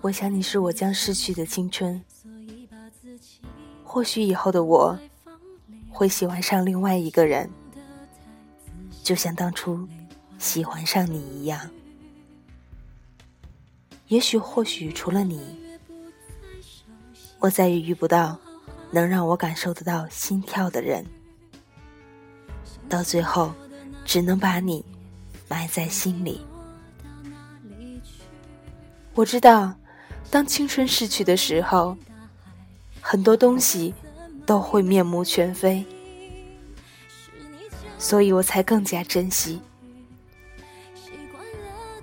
我想你是我将逝去的青春。或许以后的我，会喜欢上另外一个人，就像当初喜欢上你一样。也许或许除了你，我再也遇不到能让我感受得到心跳的人。到最后，只能把你埋在心里。我知道，当青春逝去的时候，很多东西都会面目全非，所以我才更加珍惜。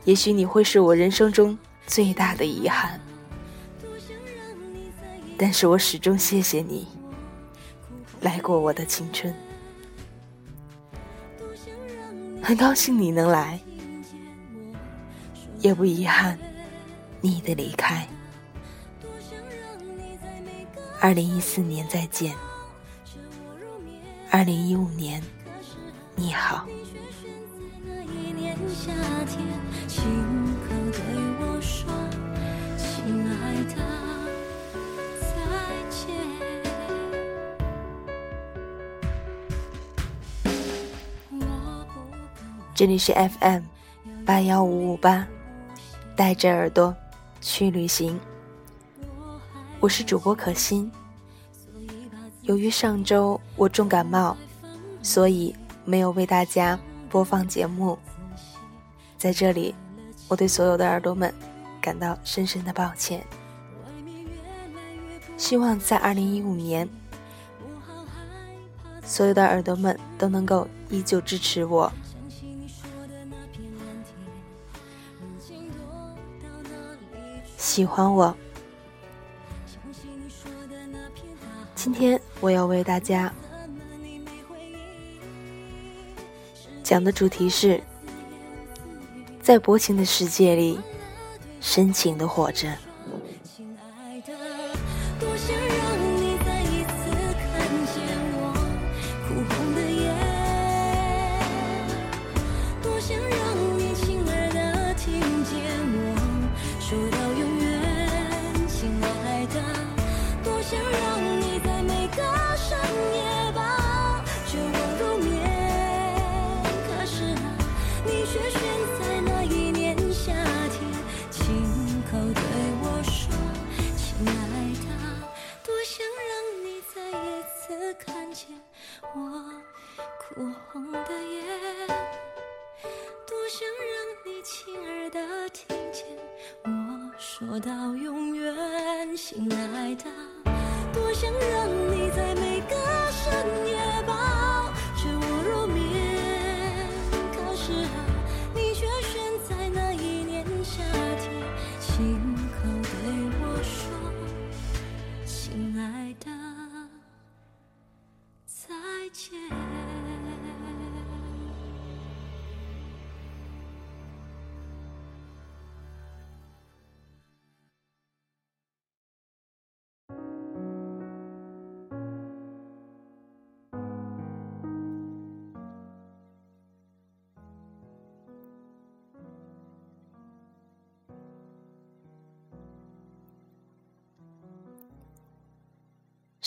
也许你会是我人生中最大的遗憾，但是我始终谢谢你来过我的青春。很高兴你能来，也不遗憾你的离开。二零一四年再见，二零一五年你好。这里是 FM 八幺五五八，带着耳朵去旅行。我是主播可心。由于上周我重感冒，所以没有为大家播放节目。在这里，我对所有的耳朵们感到深深的抱歉。希望在二零一五年，所有的耳朵们都能够依旧支持我。喜欢我。天我要为大家讲的主题是，在薄情的世界里，深情的活着。红的眼多想让你亲耳的听见我说到永远亲爱的多想让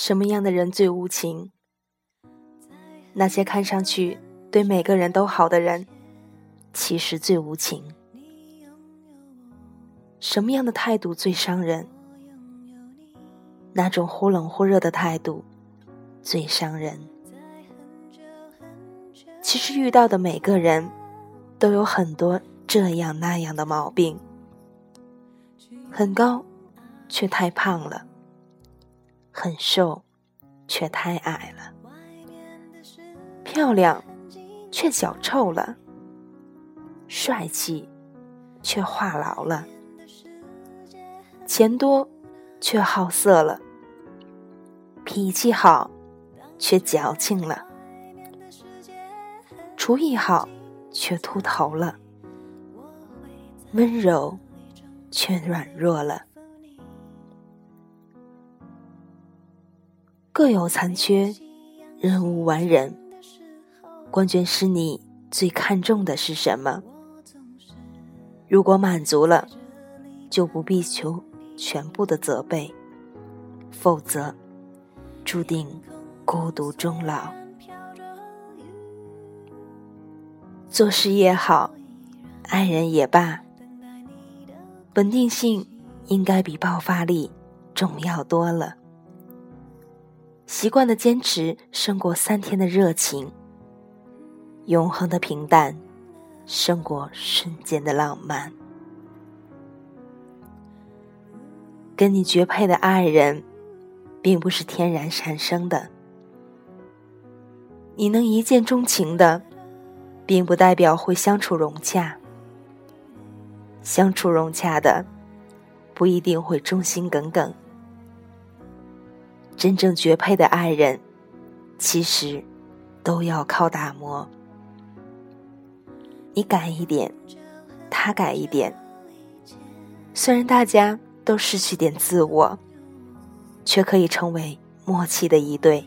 什么样的人最无情？那些看上去对每个人都好的人，其实最无情。什么样的态度最伤人？那种忽冷忽热的态度最伤人。其实遇到的每个人，都有很多这样那样的毛病。很高，却太胖了。很瘦，却太矮了；漂亮，却脚臭了；帅气，却话痨了；钱多，却好色了；脾气好，却矫情了；厨艺好，却秃头了；温柔，却软弱了。各有残缺，人无完人。关键是你最看重的是什么？如果满足了，就不必求全部的责备，否则注定孤独终老。做事也好，爱人也罢，稳定性应该比爆发力重要多了。习惯的坚持胜过三天的热情，永恒的平淡胜过瞬间的浪漫。跟你绝配的爱人，并不是天然产生的。你能一见钟情的，并不代表会相处融洽。相处融洽的，不一定会忠心耿耿。真正绝配的爱人，其实都要靠打磨。你改一点，他改一点。虽然大家都失去点自我，却可以成为默契的一对。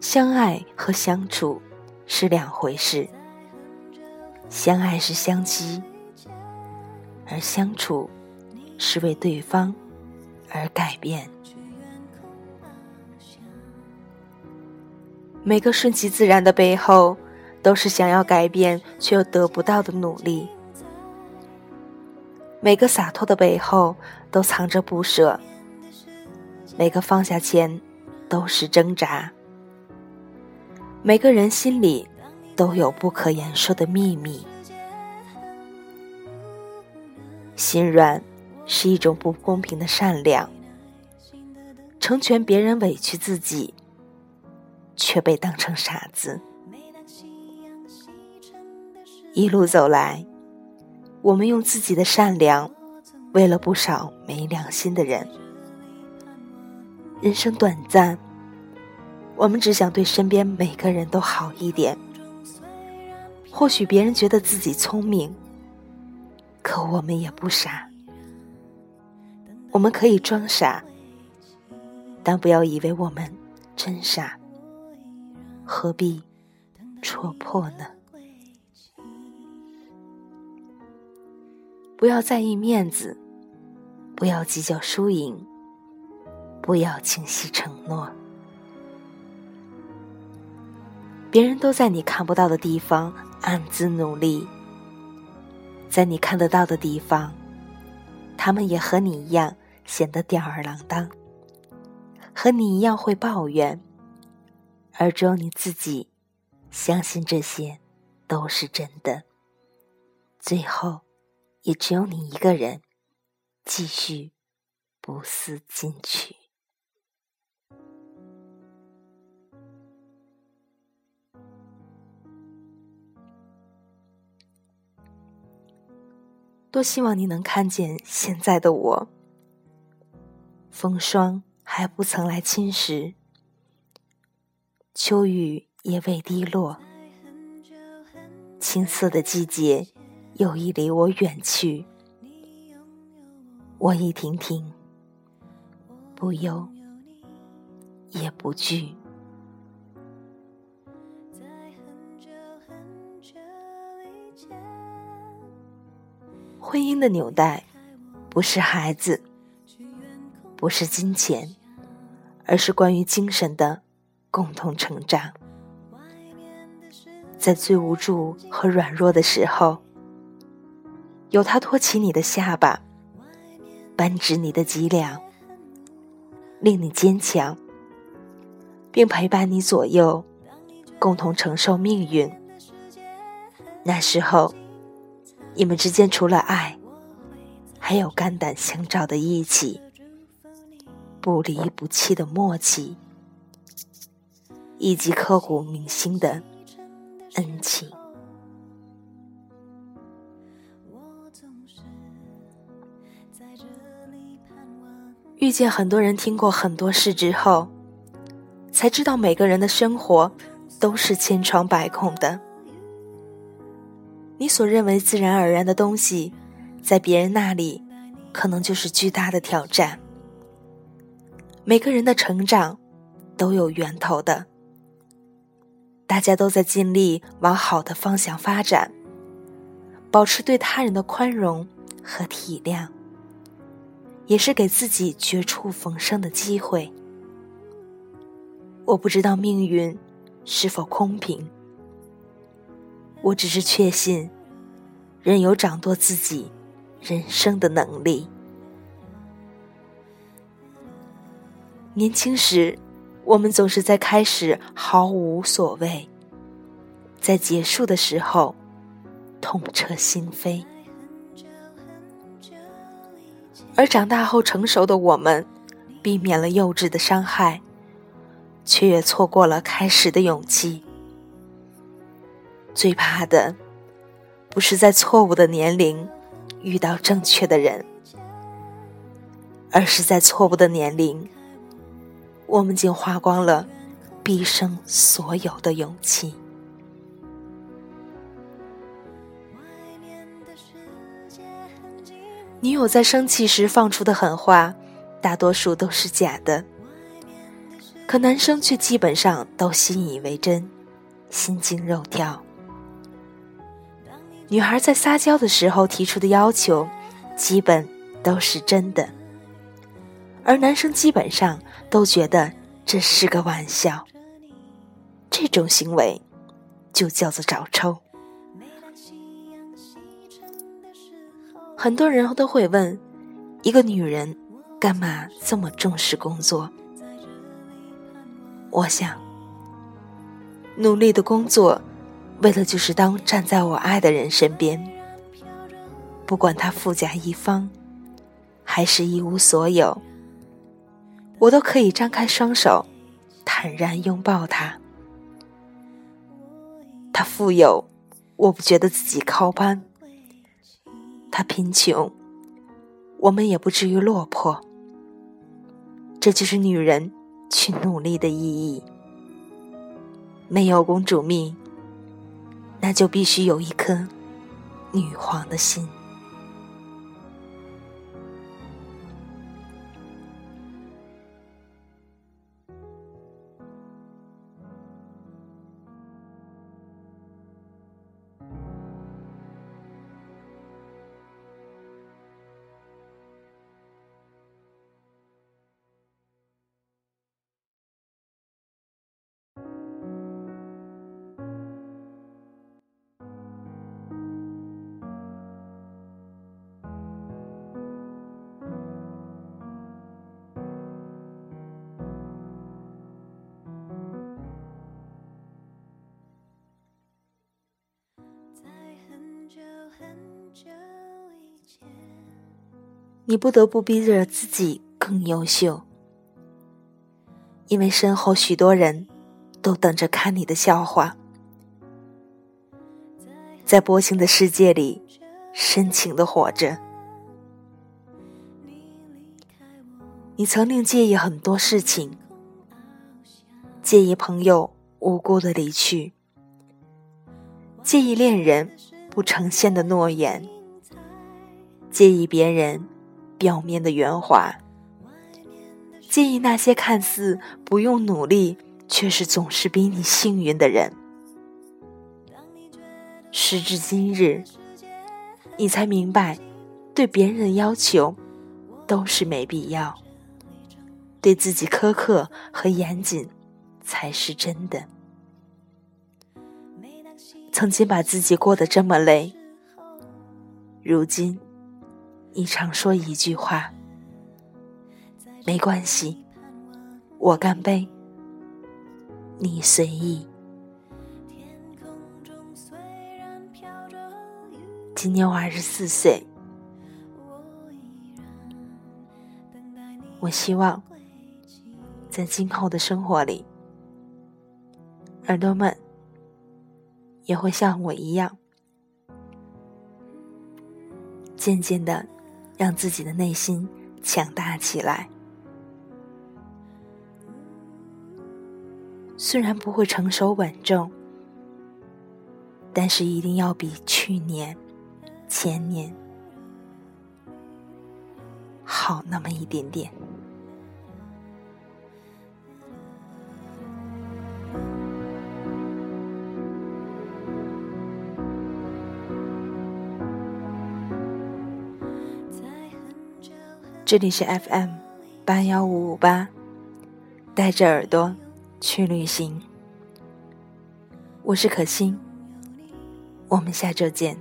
相爱和相处是两回事。相爱是相机，而相处是为对方而改变。每个顺其自然的背后，都是想要改变却又得不到的努力；每个洒脱的背后，都藏着不舍；每个放下前，都是挣扎。每个人心里都有不可言说的秘密。心软是一种不公平的善良，成全别人委屈自己。却被当成傻子。一路走来，我们用自己的善良，为了不少没良心的人。人生短暂，我们只想对身边每个人都好一点。或许别人觉得自己聪明，可我们也不傻。我们可以装傻，但不要以为我们真傻。何必戳破呢？不要在意面子，不要计较输赢，不要轻信承诺。别人都在你看不到的地方暗自努力，在你看得到的地方，他们也和你一样显得吊儿郎当，和你一样会抱怨。而只有你自己相信这些都是真的，最后也只有你一个人继续不思进取。多希望你能看见现在的我，风霜还不曾来侵蚀。秋雨也未滴落，青涩的季节又已离我远去。我已亭亭，不忧也不惧。婚姻的纽带，不是孩子，不是金钱，而是关于精神的。共同成长，在最无助和软弱的时候，有他托起你的下巴，扳直你的脊梁，令你坚强，并陪伴你左右，共同承受命运。那时候，你们之间除了爱，还有肝胆相照的义气，不离不弃的默契。以及刻骨铭心的恩情。遇见很多人，听过很多事之后，才知道每个人的生活都是千疮百孔的。你所认为自然而然的东西，在别人那里，可能就是巨大的挑战。每个人的成长，都有源头的。大家都在尽力往好的方向发展，保持对他人的宽容和体谅，也是给自己绝处逢生的机会。我不知道命运是否公平，我只是确信，人有掌舵自己人生的能力。年轻时，我们总是在开始毫无所谓，在结束的时候痛彻心扉。而长大后成熟的我们，避免了幼稚的伤害，却也错过了开始的勇气。最怕的，不是在错误的年龄遇到正确的人，而是在错误的年龄，我们竟花光了毕生所有的勇气。女友在生气时放出的狠话，大多数都是假的，可男生却基本上都信以为真，心惊肉跳。女孩在撒娇的时候提出的要求，基本都是真的，而男生基本上都觉得这是个玩笑。这种行为，就叫做找抽。很多人都会问：一个女人干嘛这么重视工作？我想，努力的工作，为的就是当站在我爱的人身边，不管他富甲一方，还是一无所有，我都可以张开双手，坦然拥抱他。他富有，我不觉得自己靠班。他贫穷，我们也不至于落魄。这就是女人去努力的意义。没有公主命，那就必须有一颗女皇的心。你不得不逼着自己更优秀，因为身后许多人都等着看你的笑话。在薄情的世界里，深情的活着。你曾经介意很多事情，介意朋友无辜的离去，介意恋人不成现的诺言，介意别人。表面的圆滑，介意那些看似不用努力，却是总是比你幸运的人。时至今日，你才明白，对别人的要求都是没必要，对自己苛刻和严谨才是真的。曾经把自己过得这么累，如今。你常说一句话，没关系，我干杯，你随意。今年我二十四岁，我希望在今后的生活里，耳朵们也会像我一样，渐渐的。让自己的内心强大起来。虽然不会成熟稳重，但是一定要比去年、前年好那么一点点。这里是 FM 八幺五五八，带着耳朵去旅行。我是可心，我们下周见。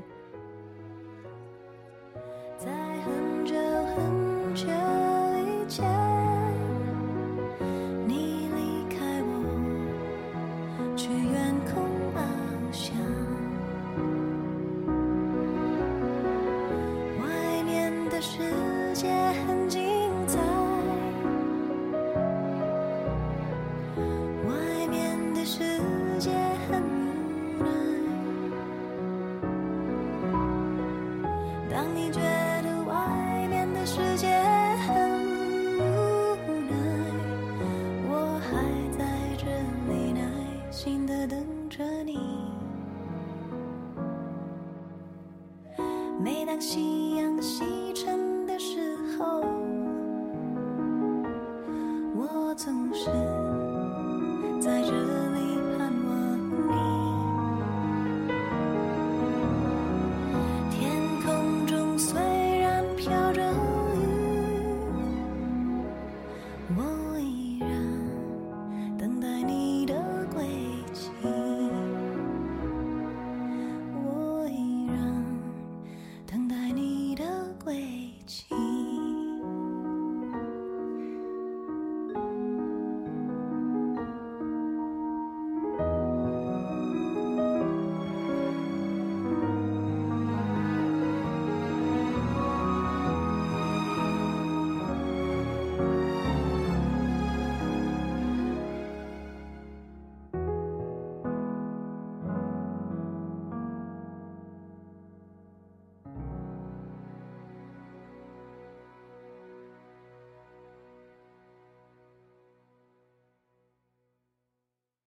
ocean.